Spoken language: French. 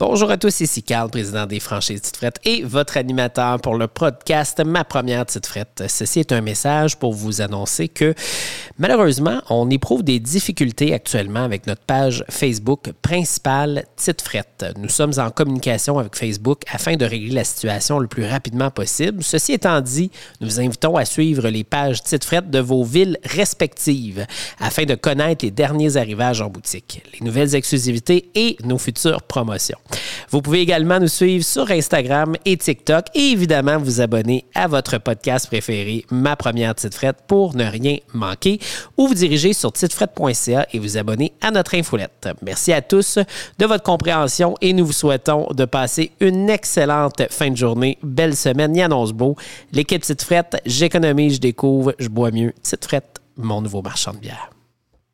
Bonjour à tous, ici Carl, président des franchises Tite Frette et votre animateur pour le podcast Ma première Tite Frette. Ceci est un message pour vous annoncer que malheureusement, on éprouve des difficultés actuellement avec notre page Facebook principale Tite Frette. Nous sommes en communication avec Facebook afin de régler la situation le plus rapidement possible. Ceci étant dit, nous vous invitons à suivre les pages Tite Frette de vos villes respectives afin de connaître les derniers arrivages en boutique, les nouvelles exclusivités et nos futures promotions. Vous pouvez également nous suivre sur Instagram et TikTok et évidemment vous abonner à votre podcast préféré, Ma Première Petite Frette, pour ne rien manquer ou vous diriger sur titefrette.ca et vous abonner à notre infolette. Merci à tous de votre compréhension et nous vous souhaitons de passer une excellente fin de journée. Belle semaine, y annonce beau. L'équipe Petite Frette, j'économise, je découvre, je bois mieux. Petite Frette, mon nouveau marchand de bière.